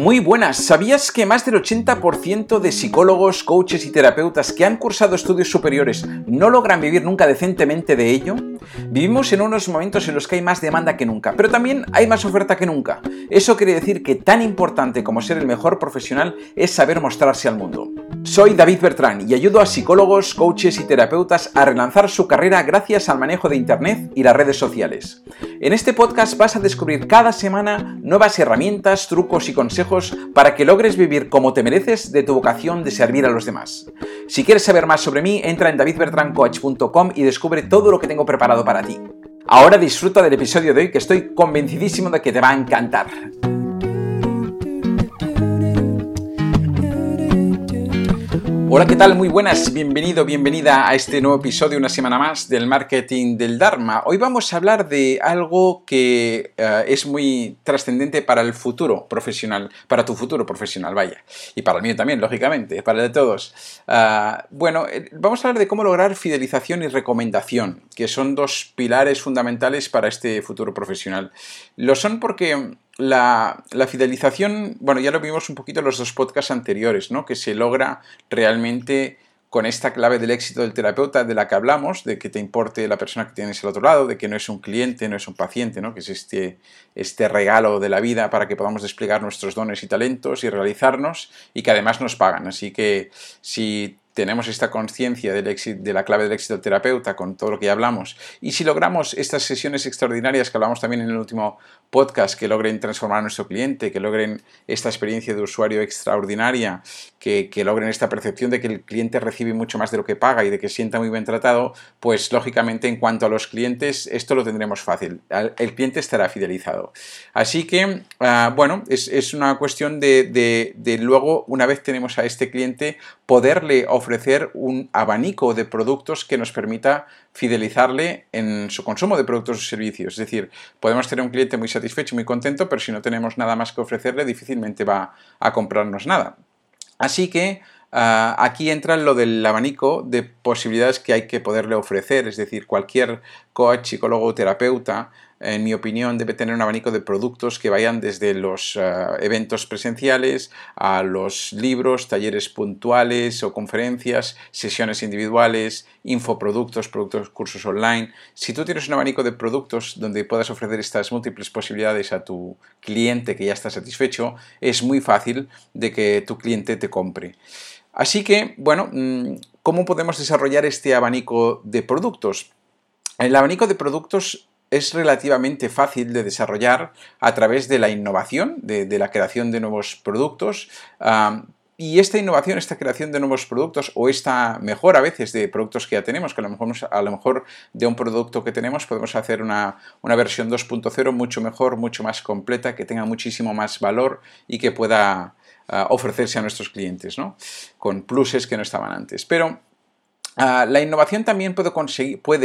Muy buenas, ¿sabías que más del 80% de psicólogos, coaches y terapeutas que han cursado estudios superiores no logran vivir nunca decentemente de ello? Vivimos en unos momentos en los que hay más demanda que nunca, pero también hay más oferta que nunca. Eso quiere decir que tan importante como ser el mejor profesional es saber mostrarse al mundo. Soy David Bertrán y ayudo a psicólogos, coaches y terapeutas a relanzar su carrera gracias al manejo de Internet y las redes sociales. En este podcast vas a descubrir cada semana nuevas herramientas, trucos y consejos para que logres vivir como te mereces de tu vocación de servir a los demás. Si quieres saber más sobre mí, entra en davidbertrancoach.com y descubre todo lo que tengo preparado para ti. Ahora disfruta del episodio de hoy que estoy convencidísimo de que te va a encantar. Hola, ¿qué tal? Muy buenas, bienvenido, bienvenida a este nuevo episodio, una semana más del marketing del Dharma. Hoy vamos a hablar de algo que eh, es muy trascendente para el futuro profesional, para tu futuro profesional, vaya, y para el mío también, lógicamente, para el de todos. Ah, bueno, eh, vamos a hablar de cómo lograr fidelización y recomendación, que son dos pilares fundamentales para este futuro profesional. Lo son porque la, fidelización, bueno, ya lo vimos un poquito en los dos podcasts anteriores, ¿no? Que se logra realmente con esta clave del éxito del terapeuta de la que hablamos, de que te importe la persona que tienes al otro lado, de que no es un cliente, no es un paciente, ¿no? que es este, este regalo de la vida para que podamos desplegar nuestros dones y talentos y realizarnos y que además nos pagan. Así que si tenemos esta conciencia de la clave del éxito terapeuta con todo lo que ya hablamos, y si logramos estas sesiones extraordinarias que hablamos también en el último podcast, que logren transformar a nuestro cliente, que logren esta experiencia de usuario extraordinaria, que, logren esta percepción de que el cliente recibe mucho más de lo que paga y de que sienta muy bien tratado, pues lógicamente en cuanto a los clientes, esto lo tendremos fácil. El cliente estará fidelizado. Así que, ah, bueno, es, una cuestión de, de luego, una vez tenemos a este cliente, poderle ofrecer un abanico de productos que nos permita fidelizarle en su consumo de productos o servicios. Es decir, podemos tener un cliente muy satisfecho, muy contento, pero si no tenemos nada más que ofrecerle, difícilmente va a comprarnos nada. Así que ah, aquí entra lo del abanico de posibilidades que hay que poderle ofrecer, es decir, cualquier coach, psicólogo o terapeuta en mi opinión, debe tener un abanico de productos que vayan desde los eh, eventos presenciales a los libros, talleres puntuales o conferencias, sesiones individuales, infoproductos, productos, cursos online. Si tú tienes un abanico de productos donde puedas ofrecer estas múltiples posibilidades a tu cliente que ya está satisfecho, es muy fácil de que tu cliente te compre. Así que, bueno, mm, ¿cómo podemos desarrollar este abanico de productos? El abanico de productos es relativamente fácil de desarrollar a través de la innovación, de, la creación de nuevos productos. y esta innovación, esta creación de nuevos productos o esta mejora a veces de productos que ya tenemos, que a lo mejor, a lo mejor de un producto que tenemos podemos hacer una, versión 2.0 mucho mejor, mucho más completa, que tenga muchísimo más valor y que pueda ah, ofrecerse a nuestros clientes, ¿no? Con pluses que no estaban antes. Pero Ah, la innovación también puede,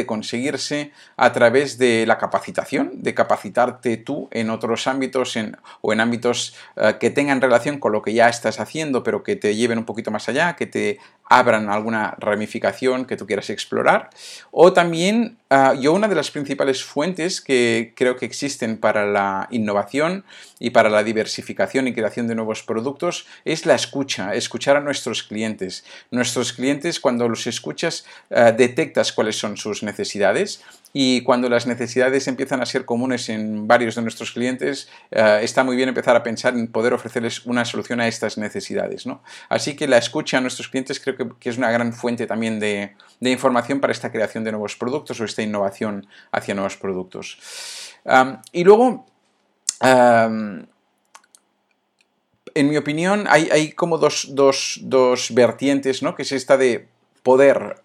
conseguirse a través de la capacitación, de capacitarte tú en otros ámbitos o en ámbitos ah, que tengan relación con lo que ya estás haciendo, pero que te lleven un poquito más allá, que te abran alguna ramificación que tú quieras explorar. O también ah, yo una de las principales fuentes que creo que existen para la innovación y para la diversificación y creación de nuevos productos es la escucha, escuchar a nuestros clientes. Nuestros clientes cuando los escuchas ah, detectas cuáles son sus necesidades y cuando las necesidades empiezan a ser comunes en varios de nuestros clientes, ah, está muy bien empezar a pensar en poder ofrecerles una solución a estas necesidades. ¿no? Así que la escucha a nuestros clientes creo que, es una gran fuente también de, información para esta creación de nuevos productos o esta innovación hacia nuevos productos. y luego, en mi opinión, hay, como dos, dos, vertientes, ¿no? que es esta de poder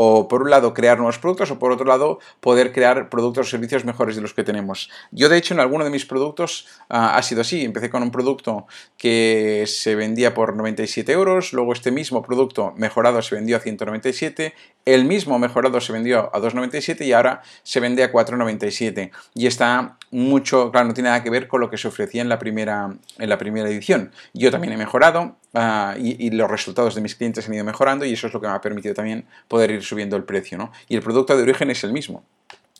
o por un lado crear nuevos productos o por otro lado poder crear productos o servicios mejores de los que tenemos. Yo de hecho en alguno de mis productos ah, ha sido así. Empecé con un producto que se vendía por 97 euros, luego este mismo producto mejorado se vendió a 197, el mismo mejorado se vendió a 2,97 y ahora se vende a 4,97 y está mucho, claro, no tiene nada que ver con lo que se ofrecía en la primera, en la primera edición. Yo también he mejorado, Ah, y, los resultados de mis clientes han ido mejorando y eso es lo que me ha permitido también poder ir subiendo el precio. ¿no? Y el producto de origen es el mismo.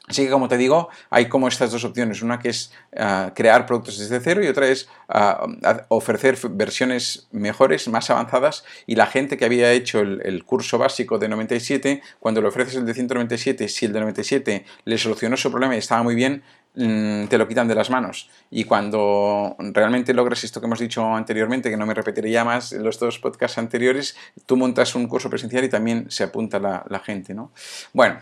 Así que, como te digo, hay como estas dos opciones. Una que es ah, crear productos desde cero y otra es ah, ofrecer versiones mejores, más avanzadas. Y la gente que había hecho el, curso básico de 97, cuando le ofreces el de 197, si el de 97 le solucionó su problema y estaba muy bien, te lo quitan de las manos. Y cuando realmente logres esto que hemos dicho anteriormente, que no me repetiré ya más en los dos podcasts anteriores, tú montas un curso presencial y también se apunta la, gente. ¿no? Bueno,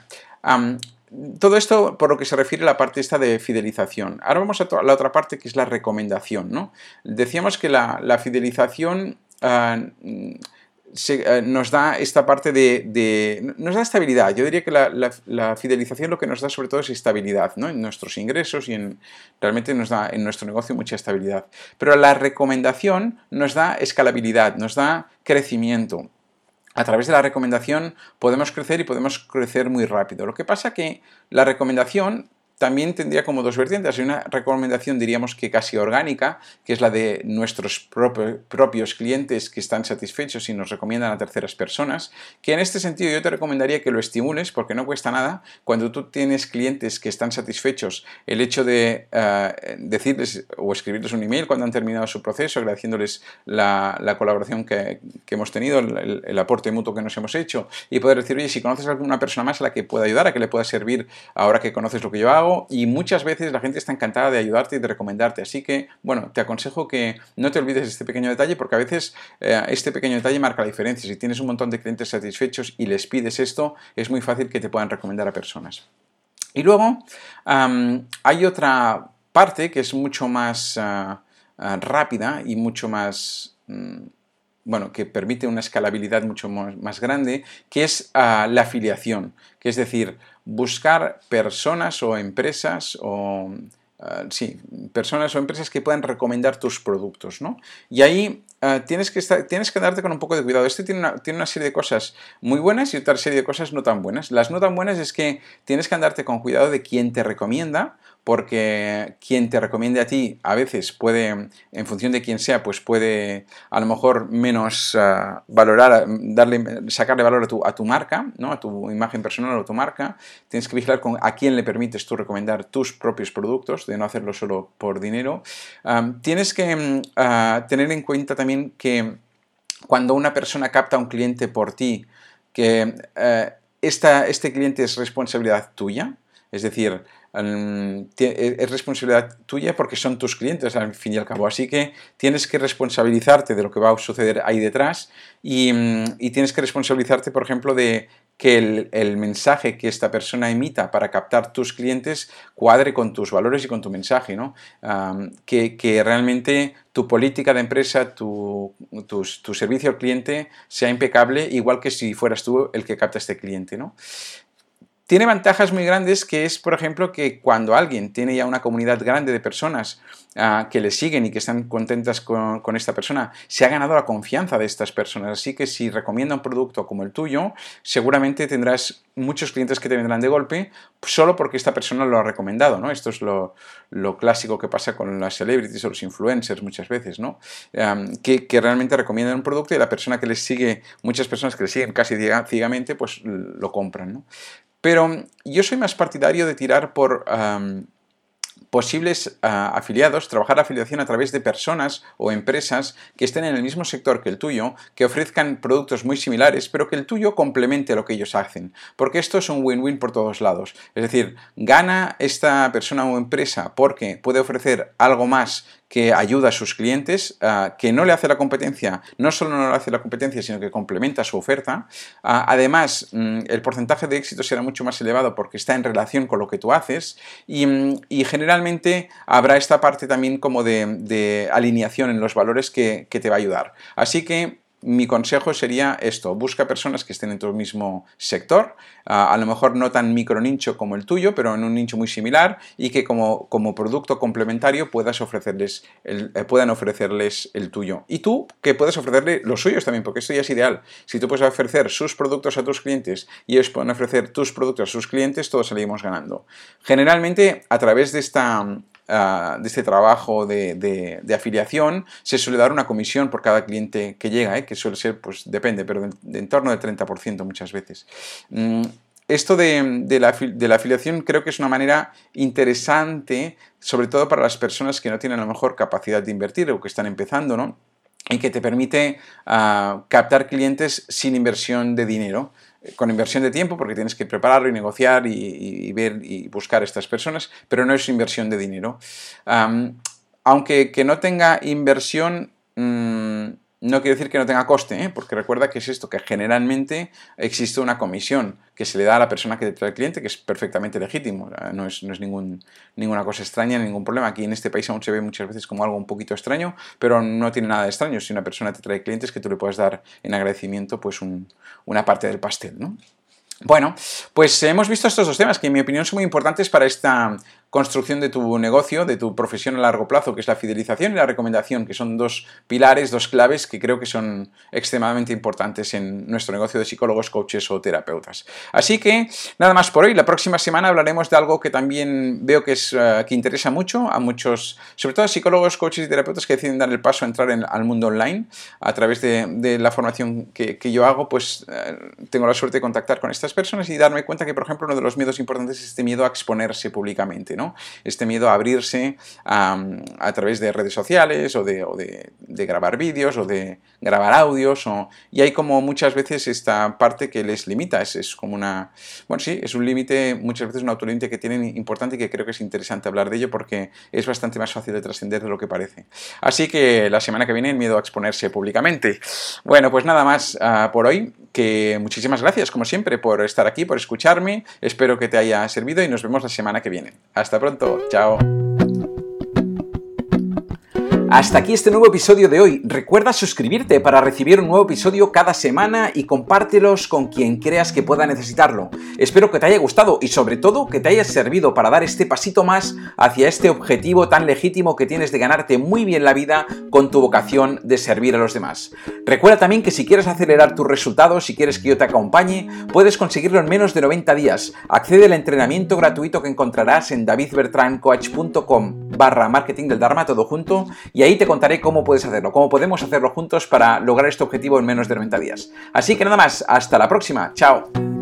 todo esto por lo que se refiere a la parte esta de fidelización. Ahora vamos a la otra parte que es la recomendación. ¿no? Decíamos que la, fidelización ah, ah, nos da esta parte de, nos da estabilidad. Yo diría que la, fidelización lo que nos da sobre todo es estabilidad ¿no? en nuestros ingresos y en, realmente nos da en nuestro negocio mucha estabilidad. Pero la recomendación nos da escalabilidad, nos da crecimiento a través de la recomendación podemos crecer y podemos crecer muy rápido. Lo que pasa que la recomendación también tendría como dos vertientes. Hay una recomendación, diríamos que casi orgánica, que es la de nuestros propios clientes que están satisfechos y nos recomiendan a terceras personas, que en este sentido yo te recomendaría que lo estimules porque no cuesta nada. Cuando tú tienes clientes que están satisfechos, el hecho de eh, decirles o escribirles un email cuando han terminado su proceso, agradeciéndoles la, colaboración que, hemos tenido, el, el, aporte mutuo que nos hemos hecho, y poder decir, oye, si conoces a alguna persona más a la que pueda ayudar, a que le pueda servir ahora que conoces lo que yo hago, y muchas veces la gente está encantada de ayudarte y de recomendarte. Así que, bueno, te aconsejo que no te olvides de este pequeño detalle porque a veces eh, este pequeño detalle marca la diferencia. Si tienes un montón de clientes satisfechos y les pides esto, es muy fácil que te puedan recomendar a personas. Y luego hay otra parte que es mucho más ah, ah, rápida y mucho más... Mm, bueno, que permite una escalabilidad mucho más grande, que es ah, la afiliación, que es decir, buscar personas o empresas o ah, sí, personas o empresas que puedan recomendar tus productos, ¿no? Y ahí ah, tienes, que estar, tienes que darte con un poco de cuidado. Este tiene una, tiene una, serie de cosas muy buenas y otra serie de cosas no tan buenas. Las no tan buenas es que tienes que andarte con cuidado de quién te recomienda, porque quien te recomiende a ti a veces puede, en función de quién sea, pues puede a lo mejor menos ah, valorar, darle, sacarle valor a tu, a tu marca, ¿no? a tu imagen personal o a tu marca. Tienes que vigilar con a quién le permites tú recomendar tus propios productos, de no hacerlo solo por dinero. Ah, tienes que mm, ah, tener en cuenta también que cuando una persona capta a un cliente por ti, que eh, esta, este cliente es responsabilidad tuya, es decir, es responsabilidad tuya porque son tus clientes al fin y al cabo. Así que tienes que responsabilizarte de lo que va a suceder ahí detrás y, mm, tienes que responsabilizarte, por ejemplo, de que el, mensaje que esta persona emita para captar tus clientes cuadre con tus valores y con tu mensaje, ¿no? que, realmente tu política de empresa, tu, tu, servicio al cliente sea impecable, igual que si fueras tú el que capta este cliente, ¿no? Tiene ventajas muy grandes que es, por ejemplo, que cuando alguien tiene ya una comunidad grande de personas ah, que le siguen y que están contentas con, esta persona, se ha ganado la confianza de estas personas. Así que si recomienda un producto como el tuyo, seguramente tendrás muchos clientes que te vendrán de golpe solo porque esta persona lo ha recomendado. ¿no? Esto es lo, clásico que pasa con las celebrities o los influencers muchas veces, ¿no? que, realmente recomiendan un producto y la persona que les sigue, muchas personas que les siguen casi ciegamente, pues lo compran. ¿no? Pero yo soy más partidario de tirar por posibles ah, afiliados, trabajar afiliación a través de personas o empresas que estén en el mismo sector que el tuyo, que ofrezcan productos muy similares, pero que el tuyo complemente lo que ellos hacen. Porque esto es un win-win por todos lados. Es decir, gana esta persona o empresa porque puede ofrecer algo más que ayuda a sus clientes, ah, que no le hace la competencia, no solo no le hace la competencia, sino que complementa su oferta. Ah, además, mm, el porcentaje de éxito será mucho más elevado porque está en relación con lo que tú haces y, mm, generalmente habrá esta parte también como de, alineación en los valores que, que te va a ayudar. Así que mi consejo sería esto, busca personas que estén en tu mismo sector, a lo mejor no tan micro nicho como el tuyo, pero en un nicho muy similar y que como, como producto complementario puedas ofrecerles el, eh, puedan ofrecerles el tuyo. Y tú que puedes ofrecerle los suyos también, porque esto ya es ideal. Si tú puedes ofrecer sus productos a tus clientes y ellos pueden ofrecer tus productos a sus clientes, todos salimos ganando. Generalmente, a través de esta Ah, de este trabajo de, afiliación, se suele dar una comisión por cada cliente que llega, ¿eh? que suele ser, pues depende, pero de, en torno del 30% muchas veces. Mm, esto de, la, afiliación creo que es una manera interesante, sobre todo para las personas que no tienen a lo mejor capacidad de invertir o que están empezando, ¿no? Y que te permite ah, captar clientes sin inversión de dinero con inversión de tiempo, porque tienes que prepararlo y negociar y, ver y buscar estas personas, pero no es inversión de dinero. aunque que no tenga inversión, mm, no quiere decir que no tenga coste, ¿eh? porque recuerda que es esto, que generalmente existe una comisión que se le da a la persona que te trae el cliente, que es perfectamente legítimo, no es, no es ninguna cosa extraña, ningún problema. Aquí en este país aún se ve muchas veces como algo un poquito extraño, pero no tiene nada de extraño. Si una persona te trae clientes, que tú le puedas dar en agradecimiento pues una parte del pastel, ¿no? Bueno, pues hemos visto estos dos temas que en mi opinión son muy importantes para esta construcción de tu negocio, de tu profesión a largo plazo, que es la fidelización y la recomendación, que son dos pilares, dos claves que creo que son extremadamente importantes en nuestro negocio de psicólogos, coaches o terapeutas. Así que nada más por hoy. La próxima semana hablaremos de algo que también veo que, es, eh, que interesa mucho a muchos, sobre todo a psicólogos, coaches y terapeutas que deciden dar el paso a entrar en, al mundo online a través de, la formación que, yo hago, pues eh, tengo la suerte de contactar con estas personas y darme cuenta que, por ejemplo, uno de los miedos importantes es este miedo a exponerse públicamente, ¿no? Este miedo a abrirse a, través de redes sociales o de, grabar vídeos o de grabar audios y hay como muchas veces esta parte que les limita, es, como una, bueno sí, es un límite, muchas veces un autolímite que tienen importante y que creo que es interesante hablar de ello porque es bastante más fácil de trascender de lo que parece. Así que la semana que viene el miedo a exponerse públicamente. Bueno, pues nada más ah, por hoy, que muchísimas gracias como siempre por estar aquí, por escucharme, espero que te haya servido y nos vemos la semana que viene. Hasta pronto, chao. Hasta aquí este nuevo episodio de hoy. Recuerda suscribirte para recibir un nuevo episodio cada semana y compártelos con quien creas que pueda necesitarlo. Espero que te haya gustado y sobre todo que te haya servido para dar este pasito más hacia este objetivo tan legítimo que tienes de ganarte muy bien la vida con tu vocación de servir a los demás. Recuerda también que si quieres acelerar tus resultados, si quieres que yo te acompañe, puedes conseguirlo en menos de 90 días. Accede al entrenamiento gratuito que encontrarás en davidbertrancoach.com barra marketing del Dharma todo junto y ahí te contaré cómo puedes hacerlo, cómo podemos hacerlo juntos para lograr este objetivo en menos de 90 días. Así que nada más, hasta la próxima, chao.